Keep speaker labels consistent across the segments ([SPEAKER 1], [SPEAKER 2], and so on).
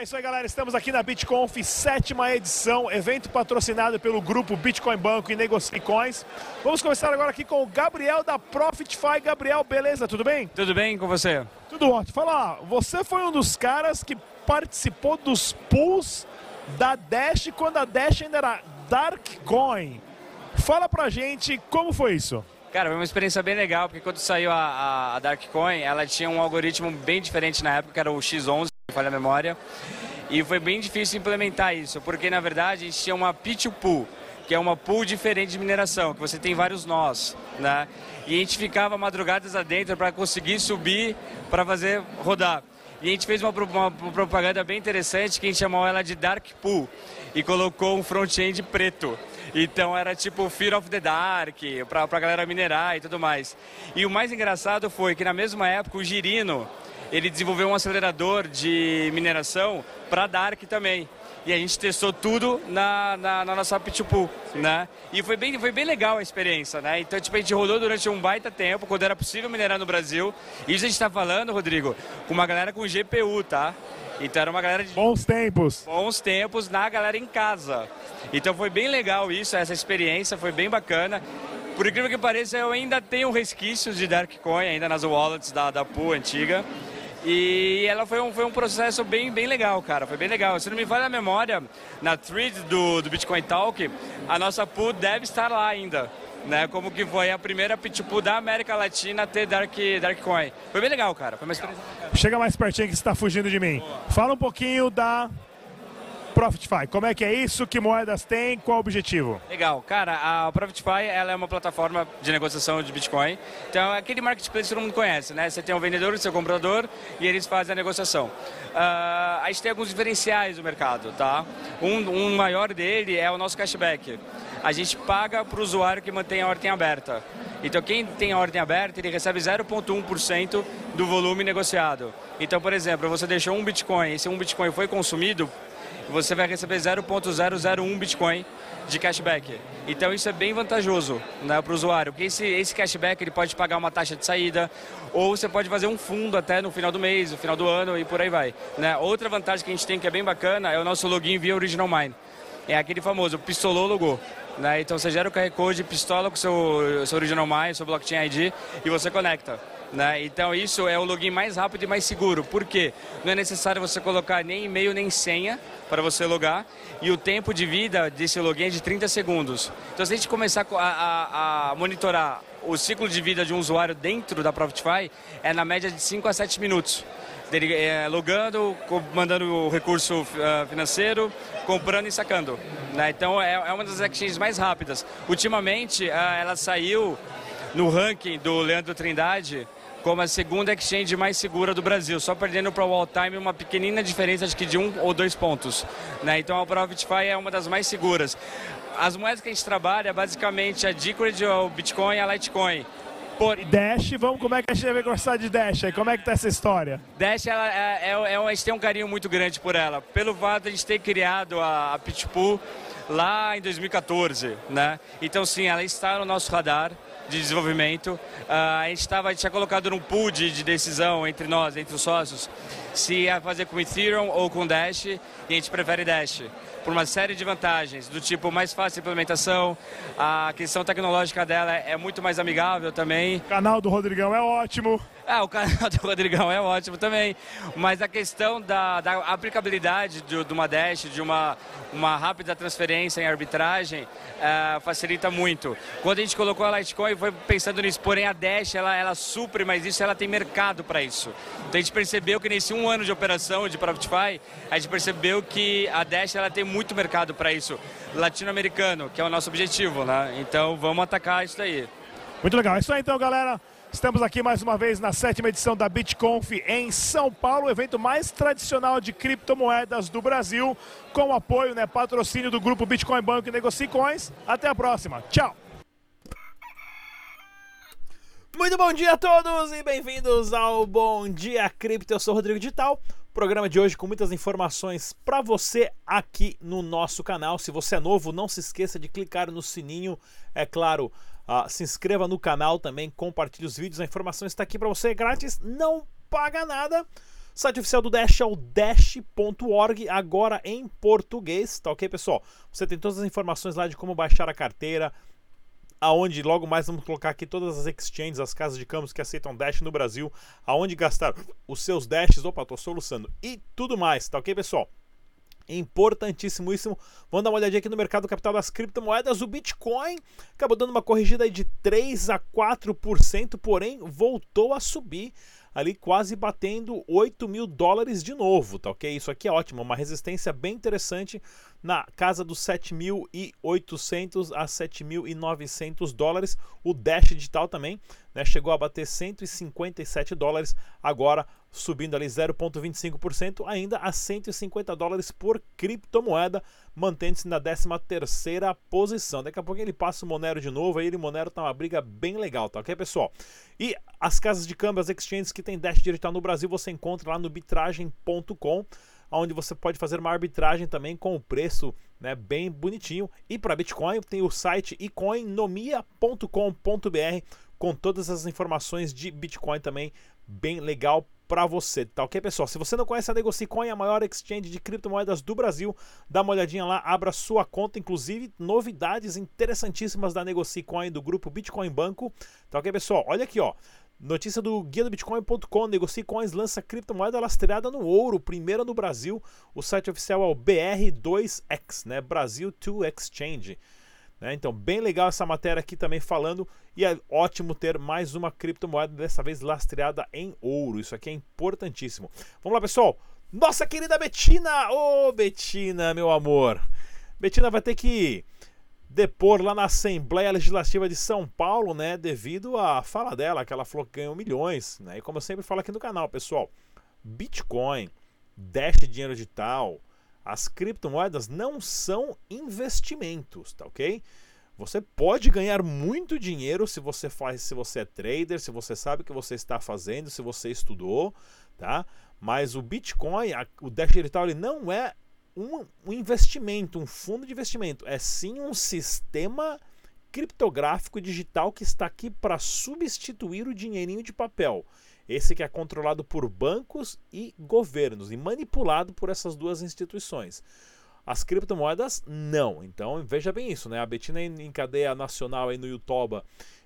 [SPEAKER 1] É isso aí, galera. Estamos aqui na BitConf, sétima edição, evento patrocinado pelo grupo Bitcoin Banco e Negocie Coins. Vamos começar agora aqui com o Gabriel da Profitify. Gabriel, beleza? Tudo bem?
[SPEAKER 2] Tudo bem com você?
[SPEAKER 1] Tudo ótimo. Fala, você foi um dos caras que participou dos pools da Dash quando a Dash ainda era Darkcoin. Fala pra gente como foi isso.
[SPEAKER 2] Cara, foi uma experiência bem legal, porque quando saiu a, a, a Darkcoin, ela tinha um algoritmo bem diferente na época, que era o X11, se falha a memória. E foi bem difícil implementar isso, porque na verdade a gente tinha uma P2 Pool, que é uma pool diferente de mineração, que você tem vários nós, né? E a gente ficava madrugadas adentro para conseguir subir para fazer rodar. E a gente fez uma, uma, propaganda bem interessante que a gente chamou ela de Dark Pool e colocou um front-end preto. Então era tipo Fear of the Dark, pra, pra galera minerar e tudo mais. E o mais engraçado foi que na mesma época o Girino, ele desenvolveu um acelerador de mineração para Dark também. E a gente testou tudo na, na, na nossa Pitbull, né? E foi bem, foi bem legal a experiência, né? Então, tipo, a gente rodou durante um baita tempo, quando era possível minerar no Brasil. E isso a gente está falando, Rodrigo, com uma galera com GPU, tá? Então era uma galera de...
[SPEAKER 1] Bons tempos.
[SPEAKER 2] Bons tempos na galera em casa. Então foi bem legal isso, essa experiência, foi bem bacana. Por incrível que pareça, eu ainda tenho resquícios de Darkcoin ainda nas wallets da, da pool antiga. E ela foi um, foi um processo bem, bem legal, cara. Foi bem legal. Se não me falha a memória, na thread do, do Bitcoin Talk, a nossa pool deve estar lá ainda. Né, como que foi a primeira Pitbull da América Latina a ter Dark, Darkcoin. Foi bem legal, cara. Foi uma experiência
[SPEAKER 1] Chega mais pertinho que você está fugindo de mim. Boa. Fala um pouquinho da Profitify. Como é que é isso? Que moedas tem? Qual o objetivo?
[SPEAKER 2] Legal. Cara, a Profitify ela é uma plataforma de negociação de Bitcoin. Então, é aquele marketplace que todo mundo conhece, né? Você tem o vendedor e seu comprador e eles fazem a negociação. Uh, a gente tem alguns diferenciais no mercado, tá? Um, um maior dele é o nosso cashback. A gente paga para o usuário que mantém a ordem aberta. Então, quem tem a ordem aberta, ele recebe 0,1% do volume negociado. Então, por exemplo, você deixou um Bitcoin, esse um Bitcoin foi consumido, você vai receber 0.001 Bitcoin de cashback. Então isso é bem vantajoso né, para o usuário, porque esse, esse cashback ele pode pagar uma taxa de saída, ou você pode fazer um fundo até no final do mês, no final do ano e por aí vai. Né? Outra vantagem que a gente tem que é bem bacana é o nosso login via Original Mine. É aquele famoso, pistolou, logou. Né? Então você gera o QR Code, pistola com o seu, seu Original Mine, seu Blockchain ID e você conecta. Né? Então isso é o login mais rápido e mais seguro. Por quê? Não é necessário você colocar nem e-mail nem senha para você logar e o tempo de vida desse login é de 30 segundos. Então se a gente começar a, a, a monitorar o ciclo de vida de um usuário dentro da Profitify, é na média de 5 a 7 minutos. Dele, é, logando, mandando o recurso uh, financeiro, comprando e sacando. Né? Então é, é, uma das exchanges mais rápidas. Ultimamente uh, ela saiu no ranking do Leandro Trindade como a segunda exchange mais segura do Brasil, só perdendo para o All Time uma pequenina diferença de que de um ou dois pontos. Né? Então a Profitify é uma das mais seguras. As moedas que a gente trabalha, basicamente, a Decred, o Bitcoin e a Litecoin.
[SPEAKER 1] Por... Dash, vamos, como é que a gente vai gostar de Dash aí? Como é que tá essa história?
[SPEAKER 2] Dash, ela é, é, é, a gente tem um carinho muito grande por ela, pelo fato de a gente ter criado a, a Pitbull lá em 2014, né? Então sim, ela está no nosso radar de desenvolvimento. Uh, a gente tava, tinha colocado num pool de, de, decisão entre nós, entre os sócios, se ia fazer com Ethereum ou com Dash, e a gente prefere Dash por uma série de vantagens, do tipo mais fácil implementação, a questão tecnológica dela é muito mais amigável também. O
[SPEAKER 1] canal do Rodrigão é ótimo.
[SPEAKER 2] Ah, o canal do Rodrigão é ótimo também, mas a questão da, da aplicabilidade de, de, uma Dash, de uma, uma rápida transferência em arbitragem, uh, facilita muito. Quando a gente colocou a Litecoin, foi pensando nisso, porém a Dash, ela, ela supre, mas isso ela tem mercado para isso. Então a gente percebeu que nesse um ano de operação de Profitify, a gente percebeu que a Dash ela tem muito mercado para isso, latino-americano, que é o nosso objetivo, né? Então vamos atacar isso daí.
[SPEAKER 1] Muito legal. É isso aí então, galera. Estamos aqui mais uma vez na sétima edição da BitConf em São Paulo, o evento mais tradicional de criptomoedas do Brasil, com apoio, né, patrocínio do grupo Bitcoin Banco e Negocie Coins. Até a próxima. Tchau. Muito bom dia a todos e bem-vindos ao Bom Dia Cripto. Eu sou o Rodrigo Digital. Programa de hoje com muitas informações para você aqui no nosso canal. Se você é novo, não se esqueça de clicar no sininho, é claro, Uh, se inscreva no canal também, compartilhe os vídeos. A informação está aqui para você grátis, não paga nada. O site oficial do Dash é o dash.org, agora em português, tá ok, pessoal? Você tem todas as informações lá de como baixar a carteira, aonde logo mais vamos colocar aqui todas as exchanges, as casas de câmbios que aceitam Dash no Brasil, aonde gastar os seus Dashes, opa, tô soluçando, e tudo mais, tá ok, pessoal? Importantíssimo. Vamos dar uma olhadinha aqui no mercado capital das criptomoedas. O Bitcoin acabou dando uma corrigida de 3 a 4%, porém voltou a subir ali quase batendo 8 mil dólares de novo, tá ok? Isso aqui é ótimo, uma resistência bem interessante na casa dos 7.800 a 7.900 dólares. O Dash Digital também né, chegou a bater 157 dólares, agora subindo ali 0,25%, ainda a 150 dólares por criptomoeda, mantendo-se na 13ª posição. Daqui a pouco ele passa o Monero de novo, aí ele Monero tá uma briga bem legal, tá ok, pessoal? E as casas de câmbio, as exchanges que tem Dash Digital no Brasil, você encontra lá no bitragem.com onde você pode fazer uma arbitragem também com o preço né, bem bonitinho. E para Bitcoin tem o site ecoinomia.com.br com todas as informações de Bitcoin também bem legal para você, tá ok, pessoal? Se você não conhece a Negocicoin, a maior exchange de criptomoedas do Brasil, dá uma olhadinha lá, abra sua conta, inclusive novidades interessantíssimas da Negocicoin do grupo Bitcoin Banco, tá ok, pessoal? Olha aqui, ó. Notícia do guia do Bitcoin.com: Negocie Coins lança criptomoeda lastreada no ouro, primeira no Brasil. O site oficial é o BR2X, né? Brasil 2 Exchange. Né? Então, bem legal essa matéria aqui também falando. E é ótimo ter mais uma criptomoeda, dessa vez lastreada em ouro. Isso aqui é importantíssimo. Vamos lá, pessoal. Nossa querida Betina! Ô, oh, Betina, meu amor! Betina vai ter que depor lá na Assembleia Legislativa de São Paulo, né, devido à fala dela, que ela falou que ganhou milhões, né? E como eu sempre falo aqui no canal, pessoal, Bitcoin, Dash dinheiro digital, as criptomoedas não são investimentos, tá OK? Você pode ganhar muito dinheiro se você faz, se você é trader, se você sabe o que você está fazendo, se você estudou, tá? Mas o Bitcoin, a, o Dash digital, ele não é um, um investimento, um fundo de investimento, é sim um sistema criptográfico digital que está aqui para substituir o dinheirinho de papel. Esse que é controlado por bancos e governos e manipulado por essas duas instituições. As criptomoedas não. Então veja bem isso, né? A Betina em cadeia nacional aí no YouTube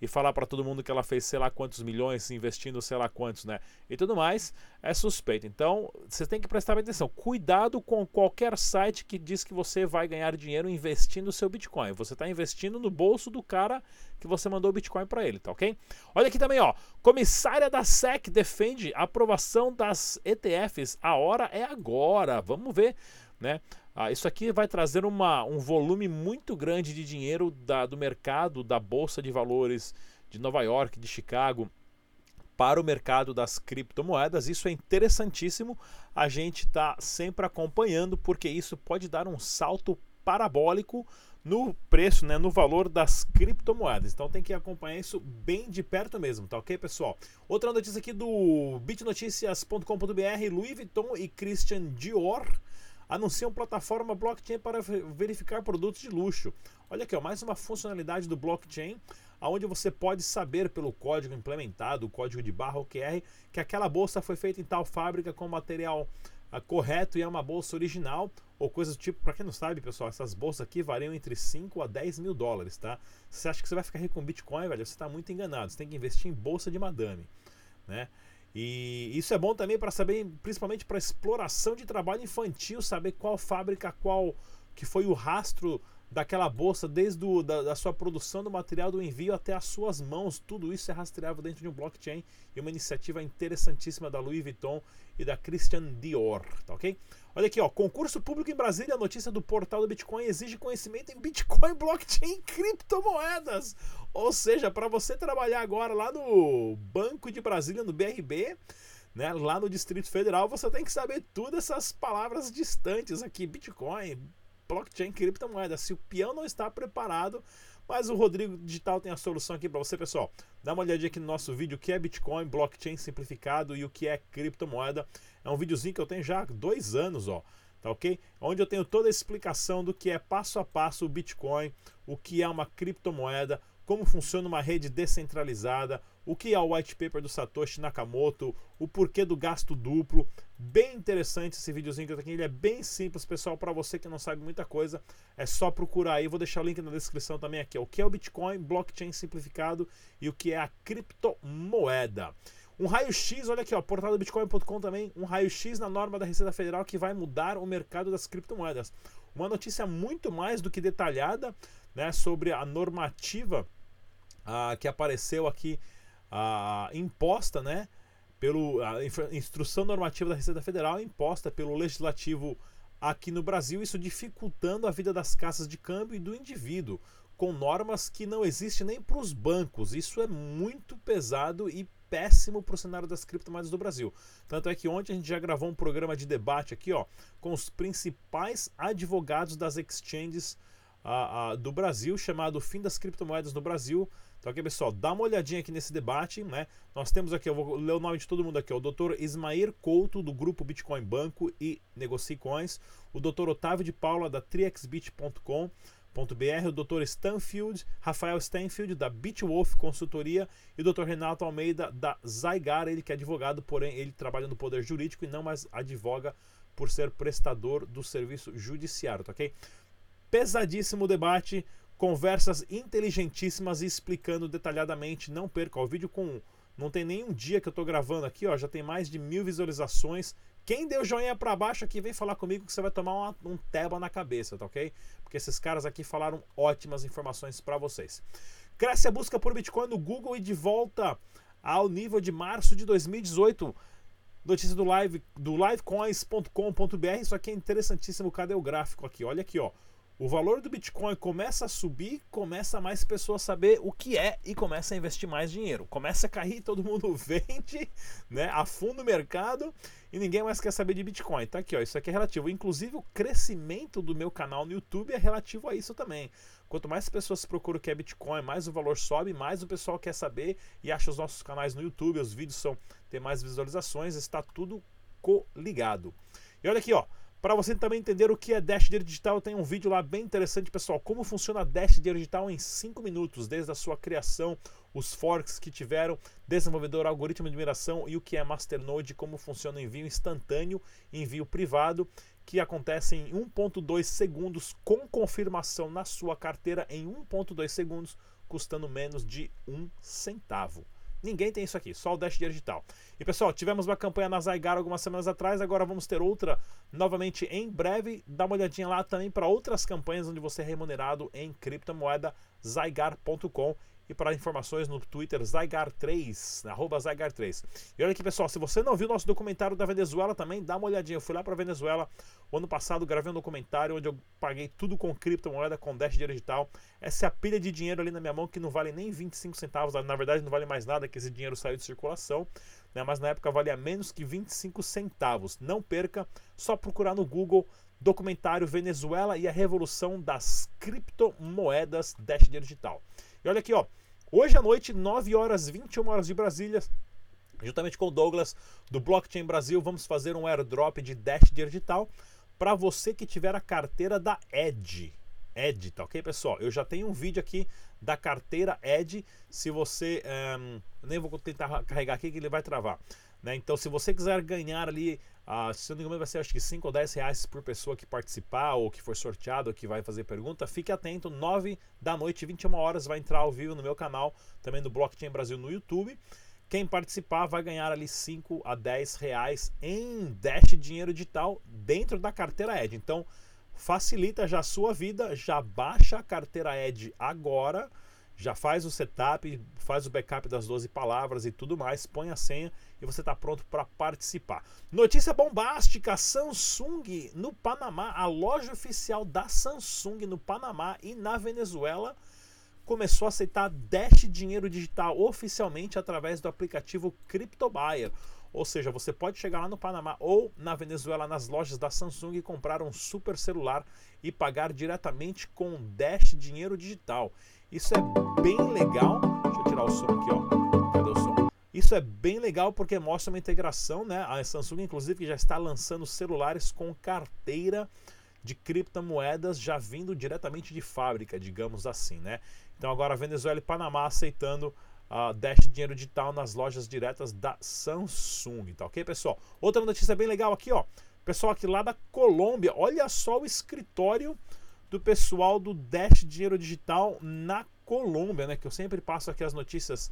[SPEAKER 1] e falar para todo mundo que ela fez sei lá quantos milhões investindo sei lá quantos, né? E tudo mais é suspeito. Então, você tem que prestar atenção. Cuidado com qualquer site que diz que você vai ganhar dinheiro investindo seu Bitcoin. Você está investindo no bolso do cara que você mandou o Bitcoin para ele, tá ok? Olha aqui também, ó. Comissária da SEC defende aprovação das ETFs. A hora é agora. Vamos ver, né? Ah, isso aqui vai trazer uma, um volume muito grande de dinheiro da, do mercado da Bolsa de Valores de Nova York, de Chicago, para o mercado das criptomoedas. Isso é interessantíssimo. A gente está sempre acompanhando, porque isso pode dar um salto parabólico no preço, né, no valor das criptomoedas. Então tem que acompanhar isso bem de perto mesmo, tá ok, pessoal? Outra notícia aqui do bitnoticias.com.br, Louis Vuitton e Christian Dior anunciam plataforma blockchain para verificar produtos de luxo. Olha aqui, ó, mais uma funcionalidade do blockchain, onde você pode saber pelo código implementado, o código de barra OQR, que aquela bolsa foi feita em tal fábrica com material ah, correto e é uma bolsa original ou coisas do tipo. Para quem não sabe, pessoal, essas bolsas aqui variam entre 5 a 10 mil dólares, tá? Você acha que você vai ficar rico com Bitcoin, velho, você está muito enganado. Você tem que investir em bolsa de madame, né? E isso é bom também para saber, principalmente para exploração de trabalho infantil, saber qual fábrica, qual que foi o rastro daquela bolsa, desde do, da, da, sua produção do material do envio até as suas mãos. Tudo isso é rastreável dentro de um blockchain e uma iniciativa interessantíssima da Louis Vuitton e da Christian Dior, tá ok? Olha aqui, ó, concurso público em Brasília, notícia do portal do Bitcoin exige conhecimento em Bitcoin, blockchain e criptomoedas. Ou seja, para você trabalhar agora lá no Banco de Brasília, no BRB, né, lá no Distrito Federal, você tem que saber todas essas palavras distantes aqui, Bitcoin, blockchain, criptomoeda. Se o peão não está preparado, mas o Rodrigo Digital tem a solução aqui para você, pessoal. Dá uma olhadinha aqui no nosso vídeo, o que é Bitcoin, blockchain simplificado e o que é criptomoeda. É um videozinho que eu tenho já há dois anos, ó. Tá ok? Onde eu tenho toda a explicação do que é passo a passo o Bitcoin, o que é uma criptomoeda, como funciona uma rede descentralizada, o que é o white paper do Satoshi Nakamoto, o porquê do gasto duplo, Bem interessante esse videozinho que eu tô aqui. Ele é bem simples, pessoal. Para você que não sabe muita coisa, é só procurar aí. Vou deixar o link na descrição também aqui. O que é o Bitcoin, blockchain simplificado e o que é a criptomoeda. Um raio-x, olha aqui, ó, portal do bitcoin.com também, um raio-x na norma da Receita Federal que vai mudar o mercado das criptomoedas. Uma notícia muito mais do que detalhada né, sobre a normativa ah, que apareceu aqui ah, imposta, né, pelo a instrução normativa da Receita Federal imposta pelo legislativo aqui no Brasil, isso dificultando a vida das casas de câmbio e do indivíduo, com normas que não existem nem para os bancos. Isso é muito pesado e péssimo para o cenário das criptomoedas do Brasil. Tanto é que ontem a gente já gravou um programa de debate aqui, ó, com os principais advogados das exchanges uh, uh, do Brasil, chamado Fim das Criptomoedas no Brasil. Então aqui, pessoal, dá uma olhadinha aqui nesse debate, né? Nós temos aqui, eu vou ler o nome de todo mundo aqui, o Dr. Ismair Couto, do grupo Bitcoin Banco e Negocie Coins, o Dr. Otávio de Paula, da triexbit.com, o Dr. Stanfield, Rafael Stanfield, da Bitwolf Consultoria, e o Dr. Renato Almeida, da Zygar, ele que é advogado, porém ele trabalha no poder jurídico e não mais advoga por ser prestador do serviço judiciário, tá ok? Pesadíssimo debate, conversas inteligentíssimas explicando detalhadamente. Não perca o vídeo com. Não tem nenhum dia que eu tô gravando aqui, ó. Já tem mais de mil visualizações. Quem deu joinha para baixo aqui, vem falar comigo que você vai tomar uma, um teba na cabeça, tá ok? Porque esses caras aqui falaram ótimas informações para vocês. Cresce a busca por Bitcoin no Google e de volta ao nível de março de 2018. Notícia do live do livecoins.com.br. Isso aqui é interessantíssimo. Cadê o gráfico aqui? Olha aqui, ó o valor do Bitcoin começa a subir, começa mais pessoas saber o que é e começa a investir mais dinheiro. Começa a cair, todo mundo vende, né? Afunda o mercado e ninguém mais quer saber de Bitcoin. Tá aqui, ó, isso aqui é relativo. Inclusive o crescimento do meu canal no YouTube é relativo a isso também. Quanto mais pessoas procuram o que é Bitcoin, mais o valor sobe, mais o pessoal quer saber e acha os nossos canais no YouTube, os vídeos são tem mais visualizações, está tudo coligado. E olha aqui, ó, para você também entender o que é Dash Dinheiro Digital, tem um vídeo lá bem interessante, pessoal. Como funciona Dash Dinheiro Digital em 5 minutos, desde a sua criação, os forks que tiveram, desenvolvedor, algoritmo de mineração e o que é Masternode, como funciona o envio instantâneo envio privado, que acontece em 1.2 segundos com confirmação na sua carteira em 1.2 segundos, custando menos de um centavo. Ninguém tem isso aqui, só o Dash Dinheiro Digital. E pessoal, tivemos uma campanha na Zygar algumas semanas atrás, agora vamos ter outra novamente em breve. Dá uma olhadinha lá também para outras campanhas onde você é remunerado em criptomoeda zygar.com e para informações no Twitter Zygar3, arroba Zygar3. E olha aqui, pessoal, se você não viu nosso documentário da Venezuela também, dá uma olhadinha. Eu fui lá para Venezuela o ano passado, gravei um documentário onde eu paguei tudo com criptomoeda, com Dash digital. Essa é a pilha de dinheiro ali na minha mão que não vale nem 25 centavos, na verdade não vale mais nada, que esse dinheiro saiu de circulação, né? mas na época valia menos que 25 centavos. Não perca, só procurar no Google documentário Venezuela e a revolução das criptomoedas Dash digital. Olha aqui, ó. Hoje à noite, 9 horas 21 horas de Brasília, juntamente com o Douglas do Blockchain Brasil, vamos fazer um airdrop de Dash digital para você que tiver a carteira da Edge. Edge, tá ok, pessoal? Eu já tenho um vídeo aqui da carteira Edge. Se você. Um, ehm, nem vou tentar carregar aqui que ele vai travar. Né? Então, se você quiser ganhar ali, uh, se não me engano, vai ser acho que 5 ou 10 reais por pessoa que participar, ou que for sorteado, ou que vai fazer pergunta, fique atento. 9 da noite, 21 horas, vai entrar ao vivo no meu canal, também no Blockchain Brasil no YouTube. Quem participar vai ganhar ali 5 a 10 reais em Dash dinheiro digital dentro da carteira Ed. Então, facilita já a sua vida, já baixa a carteira Ed agora já faz o setup, faz o backup das 12 palavras e tudo mais, põe a senha e você está pronto para participar. Notícia bombástica: Samsung no Panamá, a loja oficial da Samsung no Panamá e na Venezuela começou a aceitar Dash dinheiro digital oficialmente através do aplicativo CryptoBuyer. Ou seja, você pode chegar lá no Panamá ou na Venezuela nas lojas da Samsung e comprar um super celular e pagar diretamente com Dash dinheiro digital. Isso é bem legal. Deixa eu tirar o som aqui, ó. Cadê o som? Isso é bem legal porque mostra uma integração, né? A Samsung, inclusive, já está lançando celulares com carteira de criptomoedas já vindo diretamente de fábrica, digamos assim, né? Então agora Venezuela e Panamá aceitando uh, Dash Dinheiro Digital nas lojas diretas da Samsung, tá ok, pessoal? Outra notícia bem legal aqui, ó. Pessoal aqui lá da Colômbia, olha só o escritório do pessoal do Dash Dinheiro Digital na Colômbia, né? Que eu sempre passo aqui as notícias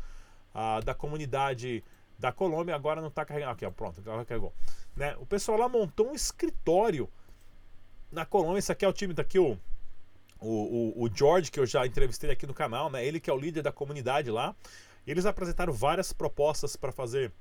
[SPEAKER 1] uh, da comunidade da Colômbia, agora não está carregando. Aqui, ó, pronto, carregou. Né? O pessoal lá montou um escritório na Colômbia. Esse aqui é o time daqui, o, o, o, George, que eu já entrevistei aqui no canal, né? Ele que é o líder da comunidade lá. Eles apresentaram várias propostas para fazer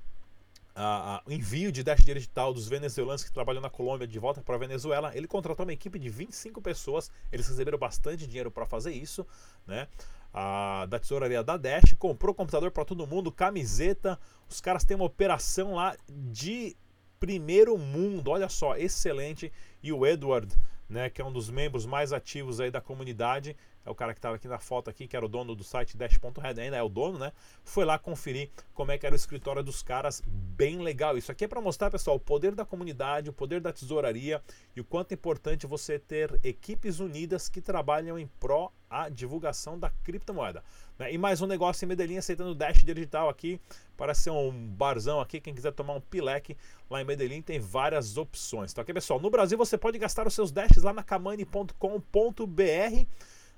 [SPEAKER 1] o envio de Dash digital dos venezuelanos que trabalham na Colômbia de volta para a Venezuela. Ele contratou uma equipe de 25 pessoas. Eles receberam bastante dinheiro para fazer isso, né? A, da tesouraria da Dash comprou computador para todo mundo, camiseta. Os caras têm uma operação lá de primeiro mundo. Olha só, excelente. E o Edward, né, que é um dos membros mais ativos aí da comunidade, é o cara que estava aqui na foto aqui, que era o dono do site Dash.red, ainda é o dono, né? Foi lá conferir como é que era o escritório dos caras, bem legal. Isso aqui é para mostrar, pessoal, o poder da comunidade, o poder da tesouraria e o quanto é importante você ter equipes unidas que trabalham em pró a divulgação da criptomoeda. Né? E mais um negócio em Medellín aceitando Dash digital aqui, para ser um barzão aqui, quem quiser tomar um pileque lá em Medellín tem várias opções, tá ok pessoal? No Brasil você pode gastar os seus Dashes lá na kamani.com.br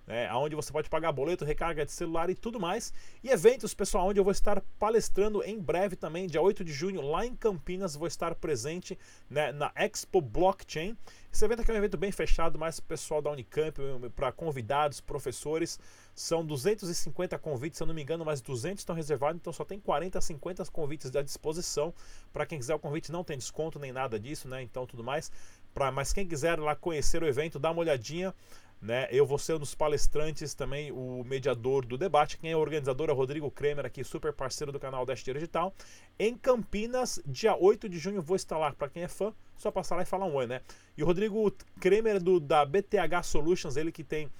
[SPEAKER 1] né, onde você pode pagar boleto, recarga de celular e tudo mais. E eventos, pessoal, onde eu vou estar palestrando em breve também, dia 8 de junho, lá em Campinas, vou estar presente né, na Expo Blockchain. Esse evento aqui é um evento bem fechado, mais pessoal da Unicamp, para convidados, professores. São 250 convites, se eu não me engano, mas 200 estão reservados, então só tem 40, 50 convites à disposição. Para quem quiser o convite, não tem desconto nem nada disso, né? Então tudo mais. Pra, mas quem quiser lá conhecer o evento, dá uma olhadinha. Né? Eu vou ser um dos palestrantes também, o mediador do debate. Quem é o organizador é o Rodrigo Kremer, aqui, super parceiro do canal Dash Digital. Em Campinas, dia 8 de junho, vou estar lá. Para quem é fã, só passar lá e falar um oi, né? E o Rodrigo Kremer do, da BTH Solutions, ele que tem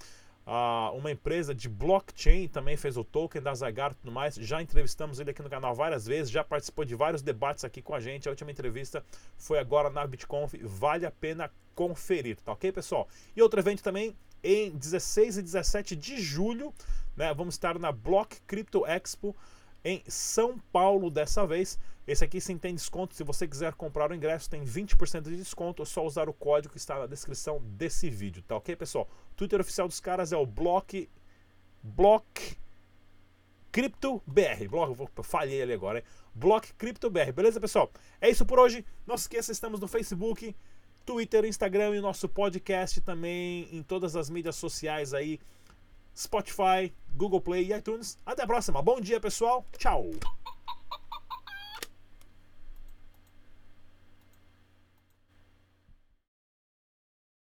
[SPEAKER 1] uh, uma empresa de blockchain, também fez o token da Zagar e tudo mais. Já entrevistamos ele aqui no canal várias vezes, já participou de vários debates aqui com a gente. A última entrevista foi agora na BitConf, vale a pena conferir, tá ok, pessoal? E outro evento também em 16 e 17 de julho. Né, vamos estar na Block Crypto Expo em São Paulo dessa vez. Esse aqui sim tem desconto. Se você quiser comprar o ingresso, tem 20% de desconto. É só usar o código que está na descrição desse vídeo, tá ok, pessoal? Twitter oficial dos caras é o Block. Block. Crypto BR. Block, falhei ali agora, hein? Block Crypto BR. Beleza, pessoal? É isso por hoje. Não se esqueça, estamos no Facebook, Twitter, Instagram e nosso podcast também em todas as mídias sociais aí. Spotify, Google Play e iTunes. Até a próxima. Bom dia, pessoal. Tchau.